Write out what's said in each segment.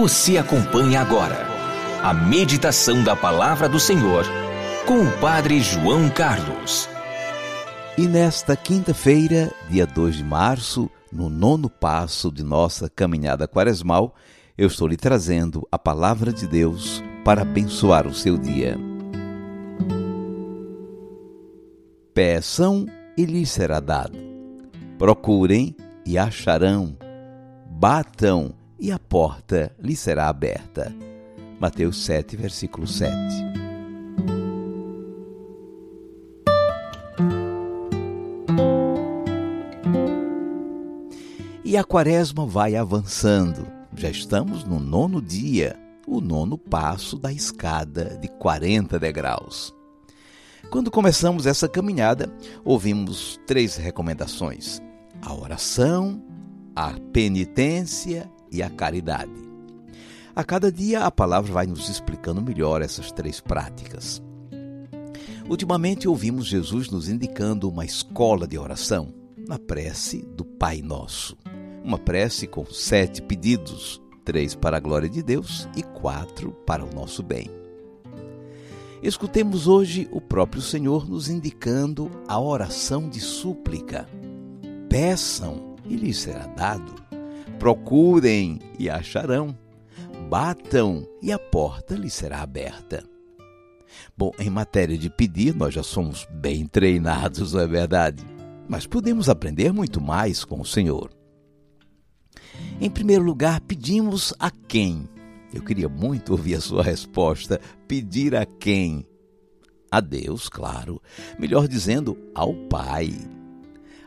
Você acompanha agora a meditação da palavra do Senhor com o Padre João Carlos. E nesta quinta-feira, dia 2 de março, no nono passo de nossa caminhada quaresmal, eu estou lhe trazendo a palavra de Deus para abençoar o seu dia. Peçam e lhes será dado. Procurem e acharão. Batam e a porta lhe será aberta. Mateus 7, versículo 7. E a quaresma vai avançando. Já estamos no nono dia, o nono passo da escada de 40 degraus. Quando começamos essa caminhada, ouvimos três recomendações: a oração, a penitência e a caridade. A cada dia a palavra vai nos explicando melhor essas três práticas. Ultimamente ouvimos Jesus nos indicando uma escola de oração na prece do Pai Nosso. Uma prece com sete pedidos, três para a glória de Deus e quatro para o nosso bem. Escutemos hoje o próprio Senhor nos indicando a oração de súplica. Peçam e lhes será dado. Procurem e acharão. Batam e a porta lhes será aberta. Bom, em matéria de pedir, nós já somos bem treinados, não é verdade? Mas podemos aprender muito mais com o Senhor. Em primeiro lugar, pedimos a quem? Eu queria muito ouvir a sua resposta. Pedir a quem? A Deus, claro. Melhor dizendo, ao Pai.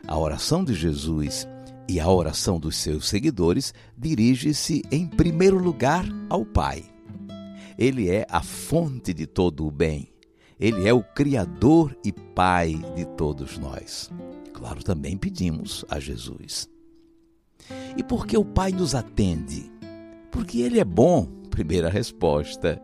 A oração de Jesus e a oração dos seus seguidores dirige-se em primeiro lugar ao Pai. Ele é a fonte de todo o bem. Ele é o Criador e Pai de todos nós. Claro, também pedimos a Jesus. E por que o Pai nos atende? Porque Ele é bom, primeira resposta.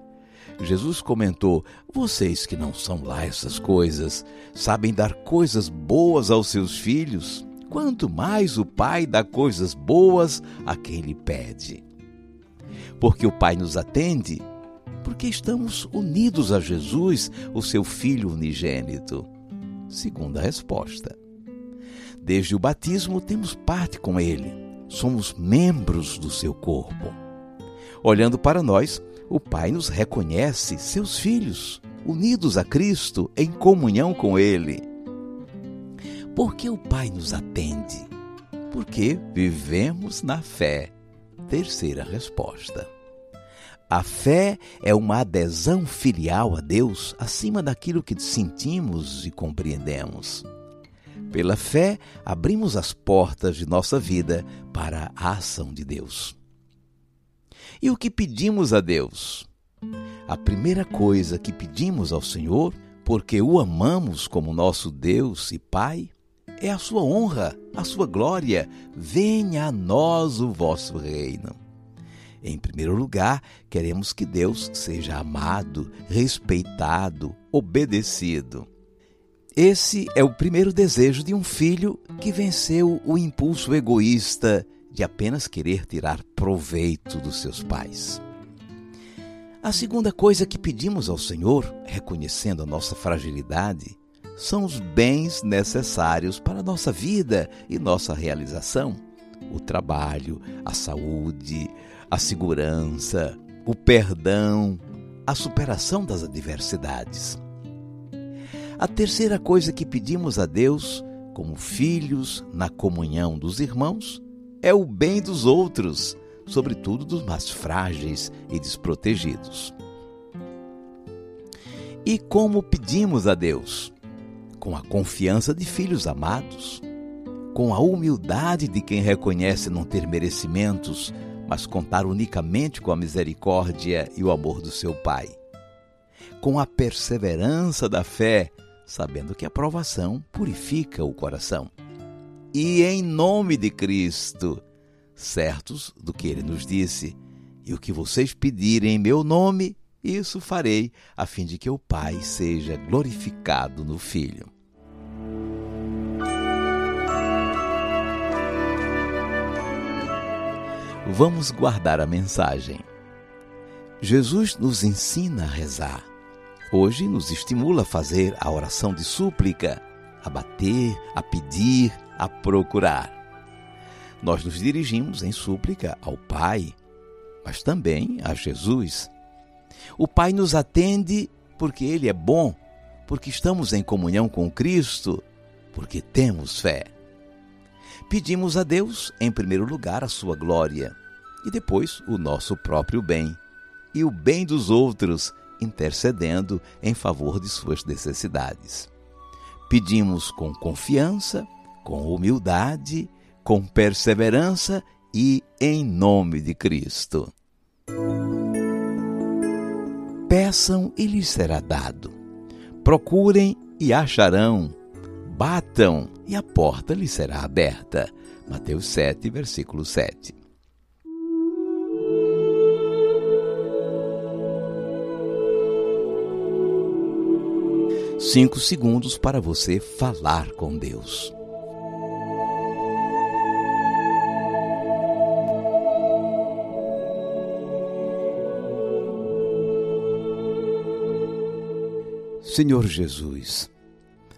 Jesus comentou: Vocês que não são lá essas coisas, sabem dar coisas boas aos seus filhos? Quanto mais o Pai dá coisas boas a quem lhe pede. Porque o Pai nos atende, porque estamos unidos a Jesus, o seu Filho unigênito. Segunda resposta. Desde o batismo temos parte com Ele, somos membros do seu corpo. Olhando para nós, o Pai nos reconhece seus filhos, unidos a Cristo, em comunhão com Ele. Por que o Pai nos atende? Porque vivemos na fé. Terceira resposta. A fé é uma adesão filial a Deus acima daquilo que sentimos e compreendemos. Pela fé, abrimos as portas de nossa vida para a ação de Deus. E o que pedimos a Deus? A primeira coisa que pedimos ao Senhor, porque o amamos como nosso Deus e Pai, é a sua honra, a sua glória. Venha a nós o vosso reino. Em primeiro lugar, queremos que Deus seja amado, respeitado, obedecido. Esse é o primeiro desejo de um filho que venceu o impulso egoísta de apenas querer tirar proveito dos seus pais. A segunda coisa que pedimos ao Senhor, reconhecendo a nossa fragilidade, são os bens necessários para a nossa vida e nossa realização: o trabalho, a saúde, a segurança, o perdão, a superação das adversidades. A terceira coisa que pedimos a Deus, como filhos na comunhão dos irmãos, é o bem dos outros, sobretudo dos mais frágeis e desprotegidos. E como pedimos a Deus? Com a confiança de filhos amados, com a humildade de quem reconhece não ter merecimentos, mas contar unicamente com a misericórdia e o amor do seu Pai. Com a perseverança da fé, sabendo que a provação purifica o coração. E em nome de Cristo, certos do que ele nos disse, e o que vocês pedirem em meu nome, isso farei, a fim de que o Pai seja glorificado no Filho. Vamos guardar a mensagem. Jesus nos ensina a rezar. Hoje nos estimula a fazer a oração de súplica, a bater, a pedir, a procurar. Nós nos dirigimos em súplica ao Pai, mas também a Jesus. O Pai nos atende porque Ele é bom, porque estamos em comunhão com Cristo, porque temos fé. Pedimos a Deus, em primeiro lugar, a sua glória e depois o nosso próprio bem e o bem dos outros, intercedendo em favor de suas necessidades. Pedimos com confiança, com humildade, com perseverança e em nome de Cristo. Peçam e lhes será dado. Procurem e acharão. Batam e a porta lhes será aberta. Mateus 7, versículo 7. Cinco segundos para você falar com Deus. Senhor Jesus,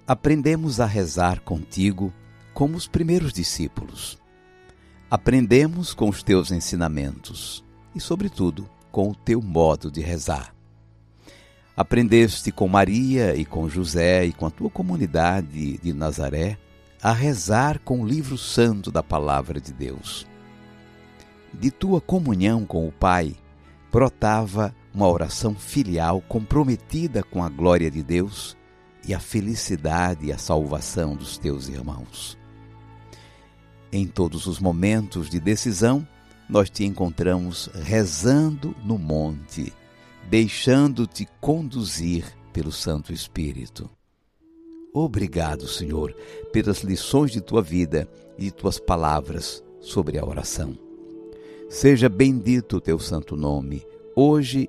aprendemos a rezar contigo como os primeiros discípulos. Aprendemos com os teus ensinamentos e, sobretudo, com o teu modo de rezar. Aprendeste com Maria e com José e com a tua comunidade de Nazaré a rezar com o livro santo da Palavra de Deus. De tua comunhão com o Pai brotava uma oração filial comprometida com a glória de Deus e a felicidade e a salvação dos teus irmãos. Em todos os momentos de decisão, nós te encontramos rezando no monte, deixando-te conduzir pelo Santo Espírito. Obrigado, Senhor, pelas lições de tua vida e de tuas palavras sobre a oração. Seja bendito o teu santo nome, hoje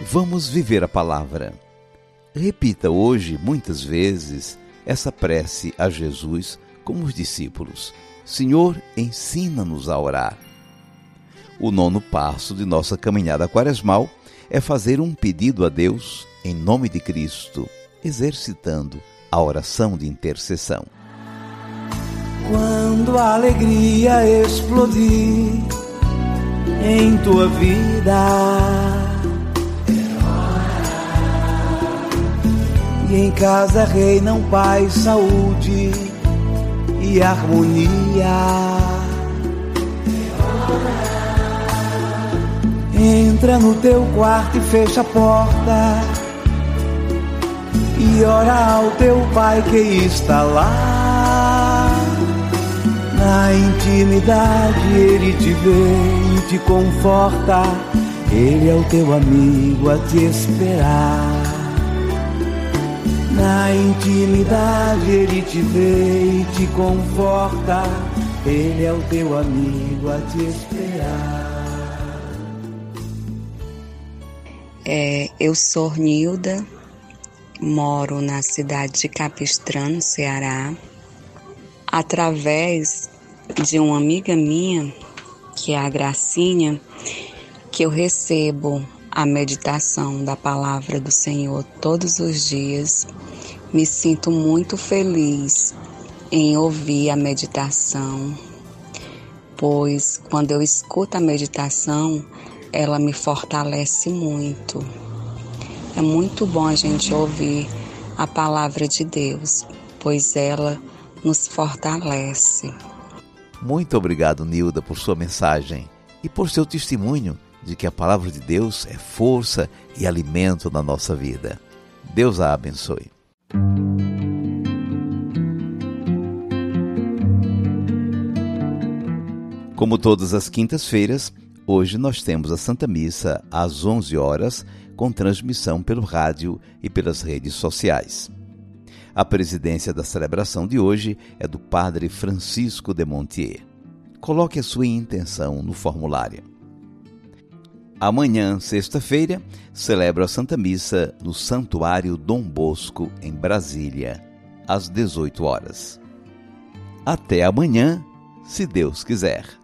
Vamos viver a palavra. Repita hoje, muitas vezes, essa prece a Jesus como os discípulos. Senhor, ensina-nos a orar. O nono passo de nossa caminhada quaresmal é fazer um pedido a Deus em nome de Cristo, exercitando a oração de intercessão. Quando a alegria explodir em tua vida, E em casa reinam paz, saúde e harmonia. Entra no teu quarto e fecha a porta. E ora ao teu pai que está lá. Na intimidade ele te vê e te conforta. Ele é o teu amigo a te esperar. Na intimidade ele te vê e te conforta. Ele é o teu amigo a te esperar. É, eu sou Nilda, moro na cidade de Capistrano, Ceará. Através de uma amiga minha, que é a Gracinha, que eu recebo a meditação da palavra do Senhor todos os dias. Me sinto muito feliz em ouvir a meditação. pois quando eu escuto a meditação, ela me fortalece muito. É muito bom a gente ouvir a palavra de Deus, pois ela nos fortalece. Muito obrigado, Nilda, por sua mensagem e por seu testemunho de que a palavra de Deus é força e alimento na nossa vida. Deus a abençoe. Como todas as quintas-feiras, hoje nós temos a Santa Missa às 11 horas, com transmissão pelo rádio e pelas redes sociais. A presidência da celebração de hoje é do Padre Francisco de Montier. Coloque a sua intenção no formulário. Amanhã, sexta-feira, celebro a Santa Missa no Santuário Dom Bosco, em Brasília, às 18 horas. Até amanhã, se Deus quiser.